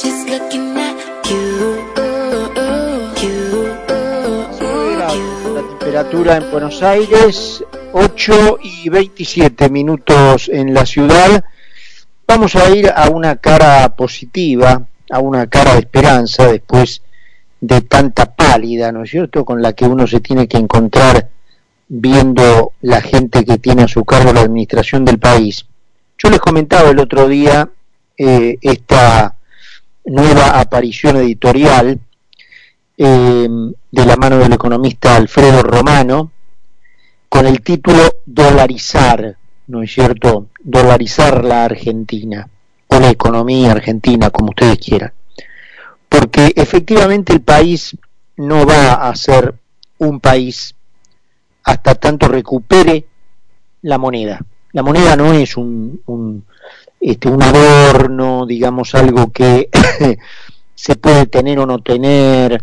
She's looking at you. La temperatura en Buenos Aires, 8 y 27 minutos en la ciudad. Vamos a ir a una cara positiva, a una cara de esperanza después de tanta pálida, ¿no es cierto?, con la que uno se tiene que encontrar viendo la gente que tiene a su cargo la administración del país. Yo les comentaba el otro día eh, esta nueva aparición editorial eh, de la mano del economista Alfredo Romano con el título Dolarizar, ¿no es cierto? Dolarizar la Argentina o la economía argentina, como ustedes quieran. Porque efectivamente el país no va a ser un país hasta tanto recupere la moneda. La moneda no es un, este, un adorno, digamos, algo que se puede tener o no tener,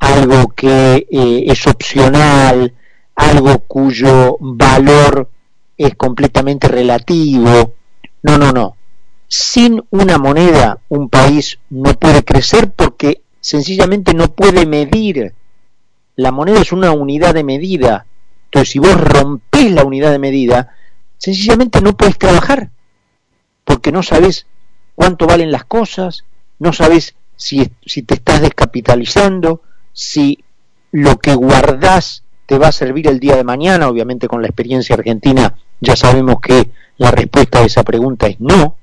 algo que eh, es opcional, algo cuyo valor es completamente relativo. No, no, no. Sin una moneda un país no puede crecer porque sencillamente no puede medir. La moneda es una unidad de medida. Entonces, si vos rompés la unidad de medida, sencillamente no puedes trabajar porque no sabes cuánto valen las cosas, no sabes si, si te estás descapitalizando, si lo que guardás te va a servir el día de mañana, obviamente con la experiencia argentina ya sabemos que la respuesta a esa pregunta es no.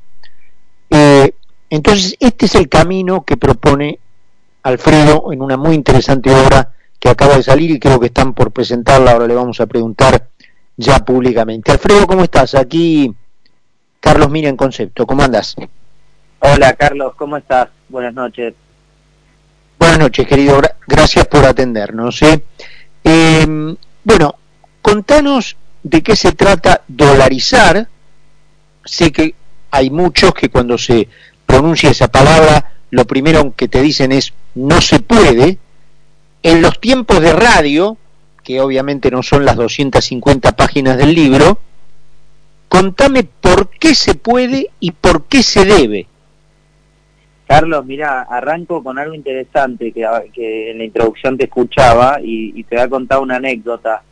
Eh, entonces, este es el camino que propone Alfredo en una muy interesante obra que acaba de salir y creo que están por presentarla, ahora le vamos a preguntar ya públicamente. Alfredo, ¿cómo estás? Aquí Carlos Mira en Concepto, ¿cómo andas? Hola Carlos, ¿cómo estás? Buenas noches. Buenas noches, querido. Gracias por atendernos. ¿eh? Eh, bueno, contanos de qué se trata dolarizar. Sé que hay muchos que cuando se pronuncia esa palabra, lo primero que te dicen es no se puede. En los tiempos de radio, que obviamente no son las 250 páginas del libro, contame por qué se puede y por qué se debe. Carlos, mira, arranco con algo interesante que, en la introducción te escuchaba y, y, te voy a contar una anécdota.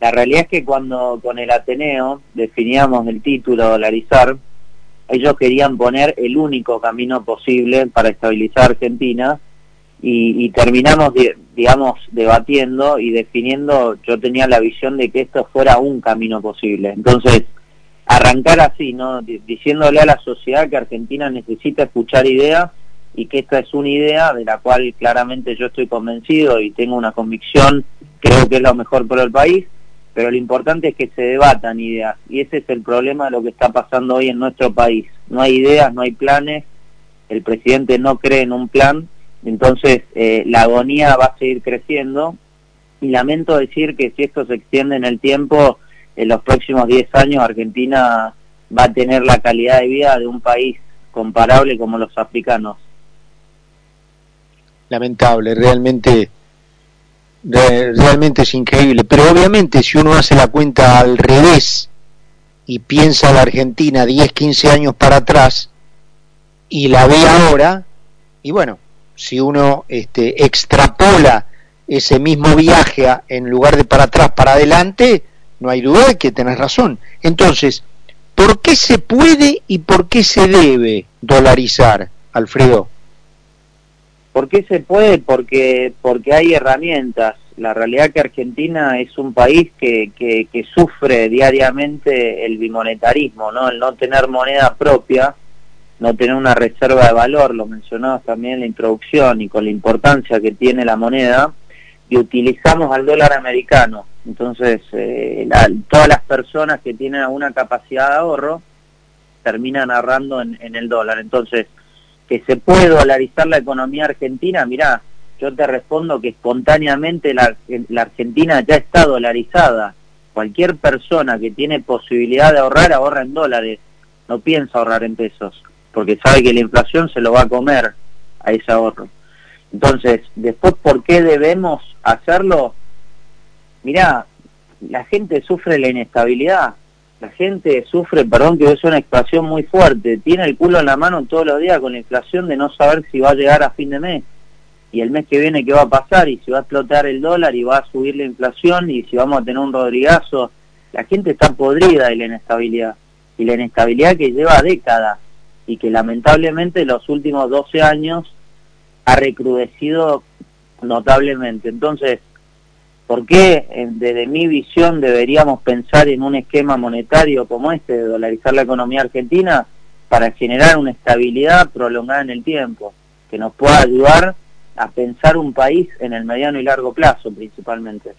La realidad es que cuando con el Ateneo definíamos el título dolarizar, ellos querían poner el único camino posible para estabilizar Argentina y, y terminamos, digamos, debatiendo y definiendo, yo tenía la visión de que esto fuera un camino posible. Entonces, arrancar así, ¿no? diciéndole a la sociedad que Argentina necesita escuchar ideas y que esta es una idea de la cual claramente yo estoy convencido y tengo una convicción, creo que es lo mejor para el país, pero lo importante es que se debatan ideas y ese es el problema de lo que está pasando hoy en nuestro país. No hay ideas, no hay planes, el presidente no cree en un plan, entonces eh, la agonía va a seguir creciendo y lamento decir que si esto se extiende en el tiempo, en los próximos 10 años Argentina va a tener la calidad de vida de un país comparable como los africanos. Lamentable, realmente realmente es increíble, pero obviamente si uno hace la cuenta al revés y piensa la Argentina 10, 15 años para atrás y la ve ahora, y bueno, si uno este, extrapola ese mismo viaje a, en lugar de para atrás, para adelante, no hay duda de que tenés razón. Entonces, ¿por qué se puede y por qué se debe dolarizar, Alfredo? ¿Por qué se puede? Porque, porque hay herramientas. La realidad que Argentina es un país que, que, que sufre diariamente el bimonetarismo, ¿no? El no tener moneda propia, no tener una reserva de valor, lo mencionabas también en la introducción, y con la importancia que tiene la moneda, y utilizamos al dólar americano. Entonces, eh, todas las personas que tienen alguna capacidad de ahorro terminan ahorrando en, en, el dólar. Entonces, que se puede dolarizar la economía argentina, mirá, yo te respondo que espontáneamente la, la Argentina ya está dolarizada. Cualquier persona que tiene posibilidad de ahorrar, ahorra en dólares, no piensa ahorrar en pesos, porque sabe que la inflación se lo va a comer a ese ahorro. Entonces, después, ¿por qué debemos hacerlo? Mirá, la gente sufre la inestabilidad. la gente sufre, perdón que es una expresión muy fuerte, tiene el culo en la mano todos los días con la inflación de no saber si va a llegar a fin de mes y el mes que viene qué va a pasar y si va a explotar el dólar y va a subir la inflación y si vamos a tener un rodrigazo. La gente está podrida de la inestabilidad y la inestabilidad que lleva décadas y que lamentablemente en los últimos 12 años ha recrudecido notablemente. Entonces, ¿por qué desde mi visión deberíamos pensar en un esquema monetario como este de dolarizar la economía argentina para generar una estabilidad prolongada en el tiempo, que nos pueda ayudar a pensar un país en el mediano y largo plazo principalmente?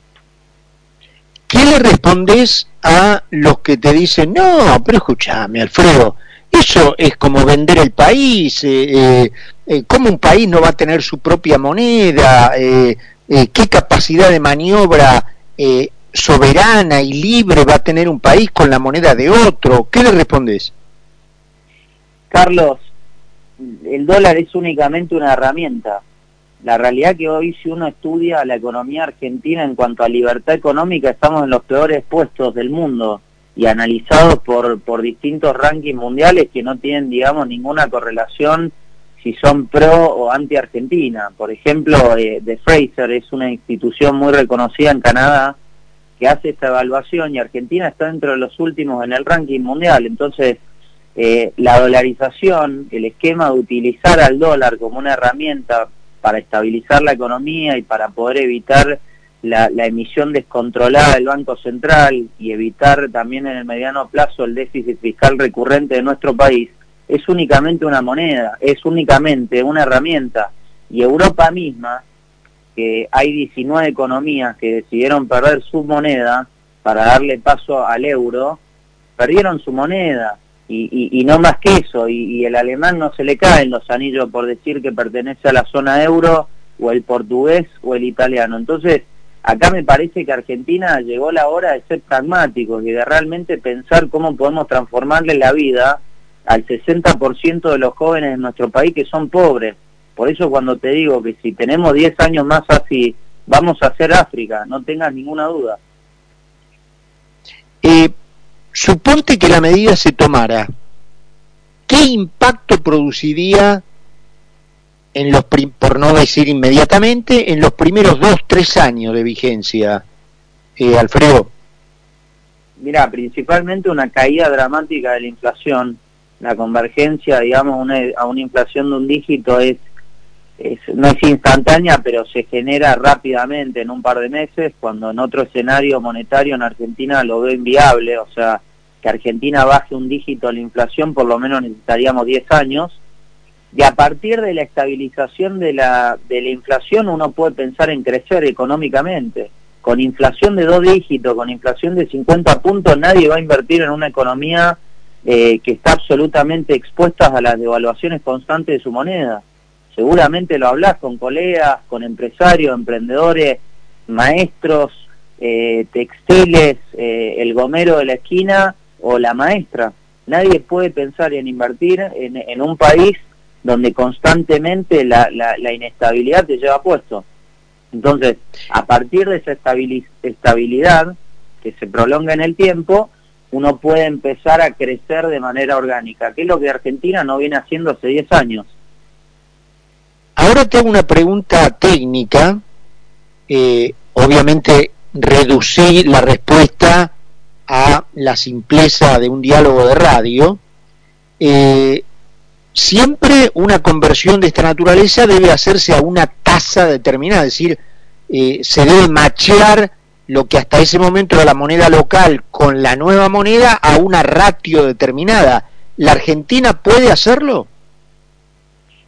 ¿Qué le respondes a los que te dicen, no, pero escúchame, Alfredo, eso es como vender el país, eh, eh, eh, ¿cómo un país no va a tener su propia moneda? ¿Qué capacidad de maniobra soberana y libre va a tener un país con la moneda de otro? ¿Qué le respondes? Carlos, el dólar es únicamente una herramienta la realidad que hoy si uno estudia la economía argentina en cuanto a libertad económica, estamos en los peores puestos del mundo y analizados por, por distintos rankings mundiales que no tienen, digamos, ninguna correlación si son pro o anti-Argentina. Por ejemplo, eh, The Fraser es una institución muy reconocida en Canadá que hace esta evaluación y Argentina está dentro de los últimos en el ranking mundial. Entonces, eh, la dolarización, el esquema de utilizar al dólar como una herramienta para estabilizar la economía y para poder evitar la, emisión descontrolada del Banco Central y evitar también en el mediano plazo el déficit fiscal recurrente de nuestro país, es únicamente una moneda, es únicamente una herramienta. Y Europa misma, que hay 19 economías que decidieron perder su moneda para darle paso al euro, perdieron su moneda y, no más que eso, y, el alemán no se le caen los anillos por decir que pertenece a la zona euro, o el portugués o el italiano. Entonces, acá me parece que Argentina llegó la hora de ser pragmáticos y de realmente pensar cómo podemos transformarle la vida al 60% de los jóvenes de nuestro país que son pobres. Por eso cuando te digo que si tenemos 10 años más así, vamos a hacer África, no tengas ninguna duda. Eh, Suponte que la medida se tomara, ¿qué impacto produciría en los por no decir inmediatamente, en los primeros dos, tres años de vigencia, eh, Alfredo? Mira, principalmente una caída dramática de la inflación. La convergencia, digamos, a una inflación de un dígito es no es instantánea, pero se genera rápidamente en un par de meses, cuando en otro escenario monetario en Argentina lo veo inviable, o sea, que Argentina baje un dígito la inflación, por lo menos necesitaríamos 10 años, y a partir de la estabilización de la, de la inflación uno puede pensar en crecer económicamente. Con inflación de dos dígitos, con inflación de 50 puntos, nadie va a invertir en una economía eh, que está absolutamente expuesta a las devaluaciones constantes de su moneda seguramente lo hablas con colegas, con empresarios, emprendedores, maestros, eh, textiles, eh, el gomero de la esquina o la maestra. Nadie puede pensar en invertir en, un país donde constantemente la, inestabilidad te lleva puesto. Entonces, a partir de esa estabilidad que se prolonga en el tiempo, uno puede empezar a crecer de manera orgánica, que es lo que Argentina no viene haciendo hace 10 años. Ahora te hago una pregunta técnica, eh, obviamente reducí la respuesta a la simpleza de un diálogo de radio. Eh, siempre una conversión de esta naturaleza debe hacerse a una tasa determinada, es decir, eh, se debe machear lo que hasta ese momento era la moneda local con la nueva moneda a una ratio determinada. ¿La Argentina puede hacerlo?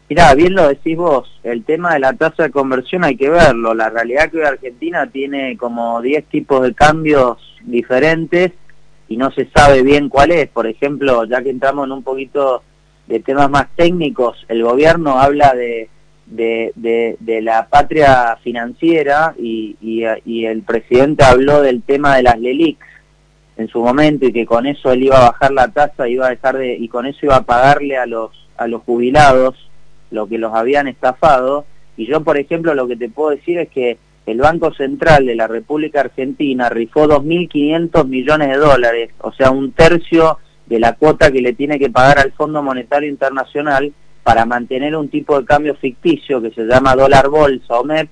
Mirá, bien lo decís vos, el tema de la tasa de conversión hay que verlo. La realidad que hoy Argentina tiene como 10 tipos de cambios diferentes y no se sabe bien cuál es. Por ejemplo, ya que entramos en un poquito de temas más técnicos, el gobierno habla de, de, la patria financiera y, y, el presidente habló del tema de las LELIX en su momento y que con eso él iba a bajar la tasa iba a dejar de, y con eso iba a pagarle a los, a los jubilados lo que los habían estafado. Y yo, por ejemplo, lo que te puedo decir es que el Banco Central de la República Argentina rifó 2.500 millones de dólares, o sea, un tercio de la cuota que le tiene que pagar al Fondo Monetario Internacional para mantener un tipo de cambio ficticio que se llama dólar bolsa o MEP,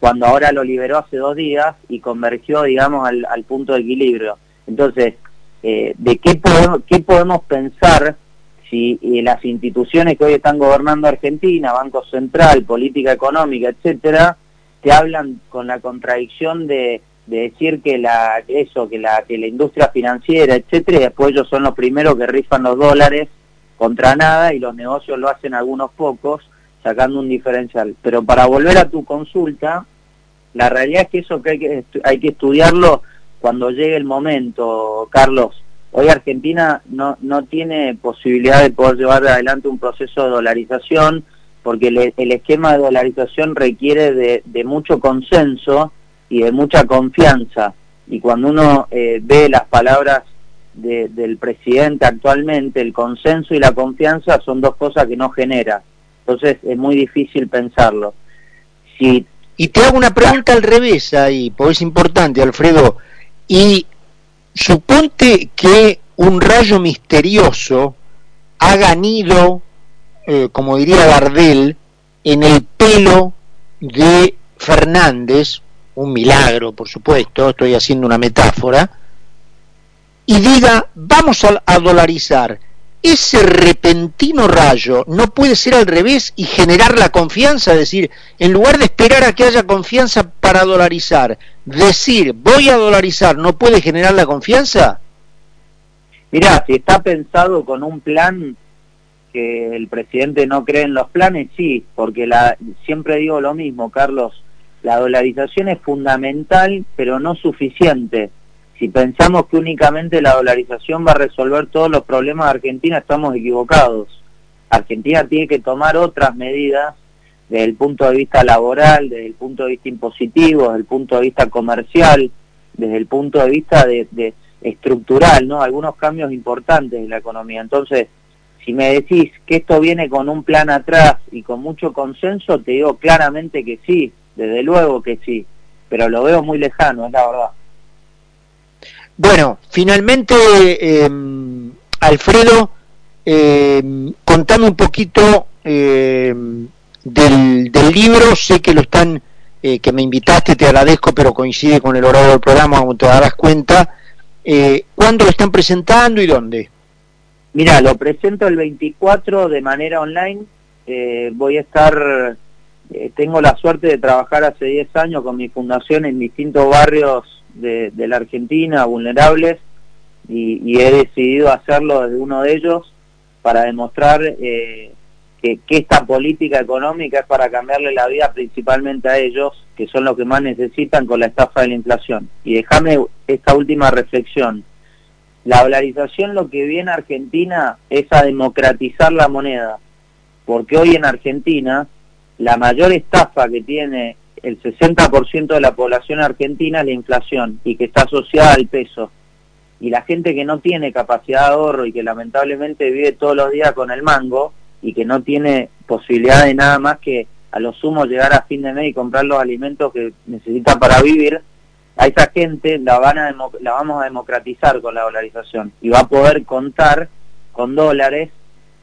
cuando ahora lo liberó hace dos días y convergió, digamos, al, punto de equilibrio. Entonces, eh, ¿de qué podemos, qué podemos pensar si eh, las instituciones que hoy están gobernando Argentina, Banco Central, política económica, etcétera, te hablan con la contradicción de, decir que la eso, que la que la industria financiera, etcétera, y después ellos son los primeros que rifan los dólares contra nada y los negocios lo hacen algunos pocos sacando un diferencial. Pero para volver a tu consulta, la realidad es que eso que hay que, hay que estudiarlo cuando llegue el momento, Carlos. Hoy Argentina no, no tiene posibilidad de poder llevar adelante un proceso de dolarización porque el esquema de dolarización requiere de, mucho consenso y de mucha confianza. Y cuando uno eh, ve las palabras del presidente actualmente, el consenso y la confianza son dos cosas que no genera. Entonces es muy difícil pensarlo. Si... Y te hago una pregunta al revés ahí, porque es importante, Alfredo. Y suponte que un rayo misterioso ha ganido eh, como diría Gardel, en el pelo de Fernández, un milagro, por supuesto, estoy haciendo una metáfora, y diga, vamos a, dolarizar. Ese repentino rayo no puede ser al revés y generar la confianza, es decir, en lugar de esperar a que haya confianza para dolarizar, decir voy a dolarizar, ¿no puede generar la confianza? Mirá, si está pensado con un plan que el presidente no cree en los planes, sí, porque la, siempre digo lo mismo, Carlos, la dolarización es fundamental, pero no suficiente. Si pensamos que únicamente la dolarización va a resolver todos los problemas de Argentina, estamos equivocados. Argentina tiene que tomar otras medidas desde el punto de vista laboral, desde el punto de vista impositivo, desde el punto de vista comercial, desde el punto de vista de, estructural, ¿no? Algunos cambios importantes en la economía. Entonces, si me decís que esto viene con un plan atrás y con mucho consenso, te digo claramente que sí, desde luego que sí, pero lo veo muy lejano, es la verdad. Bueno, finalmente, eh, Alfredo, eh, contame un poquito eh, del, del, libro, sé que lo están, eh, que me invitaste, te agradezco, pero coincide con el horario del programa, como te darás cuenta, ¿cuándo lo están presentando y dónde? Mira, lo presento el 24 de manera online. Eh, voy a estar, eh, tengo la suerte de trabajar hace 10 años con mi fundación en distintos barrios de, la Argentina, vulnerables, y, he decidido hacerlo desde uno de ellos para demostrar eh, que, esta política económica es para cambiarle la vida principalmente a ellos, que son los que más necesitan con la estafa de la inflación. Y déjame esta última reflexión la dolarización lo que viene a Argentina es a democratizar la moneda, porque hoy en Argentina la mayor estafa que tiene el 60% de la población argentina es la inflación y que está asociada al peso. Y la gente que no tiene capacidad de ahorro y que lamentablemente vive todos los días con el mango y que no tiene posibilidad de nada más que a lo sumo llegar a fin de mes y comprar los alimentos que necesita para vivir, a esa gente la, la vamos a democratizar con la dolarización y va a poder contar con dólares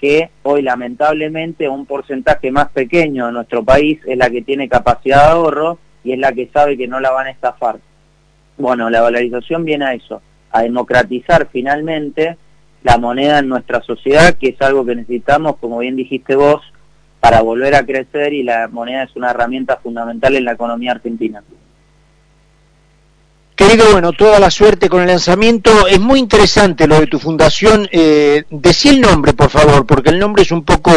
que hoy lamentablemente un porcentaje más pequeño de nuestro país es la que tiene capacidad de ahorro y es la que sabe que no la van a estafar. Bueno, la dolarización viene a eso, a democratizar finalmente la moneda en nuestra sociedad, que es algo que necesitamos, como bien dijiste vos, para volver a crecer y la moneda es una herramienta fundamental en la economía argentina. Querido, bueno, toda la suerte con el lanzamiento. Es muy interesante lo de tu fundación. Eh, decí el nombre, por favor, porque el nombre es un poco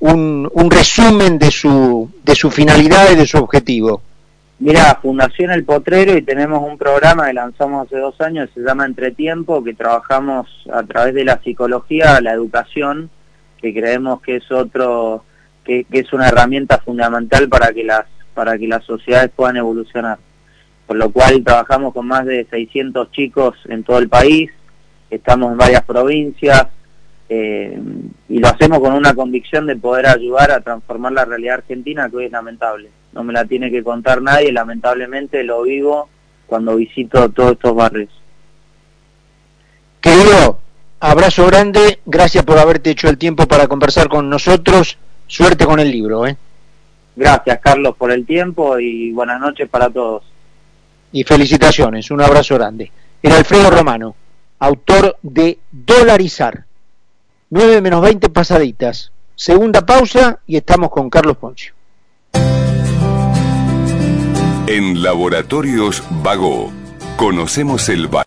un, resumen de su, de su finalidad y de su objetivo. Mira, Fundación El Potrero y tenemos un programa que lanzamos hace dos años, se llama Entretiempo, que trabajamos a través de la psicología, la educación, que creemos que es otro, que, que es una herramienta fundamental para que las, para que las sociedades puedan evolucionar por lo cual trabajamos con más de 600 chicos en todo el país, estamos en varias provincias, eh, y lo hacemos con una convicción de poder ayudar a transformar la realidad argentina que hoy es lamentable. No me la tiene que contar nadie, lamentablemente lo vivo cuando visito todos estos barrios. Querido, abrazo grande, gracias por haberte hecho el tiempo para conversar con nosotros, suerte con el libro. ¿eh? Gracias Carlos por el tiempo y buenas noches para todos. Y felicitaciones, un abrazo grande. Era Alfredo Romano, autor de Dolarizar 9 menos 20 pasaditas. Segunda pausa y estamos con Carlos Poncio. En Laboratorios Vago, conocemos el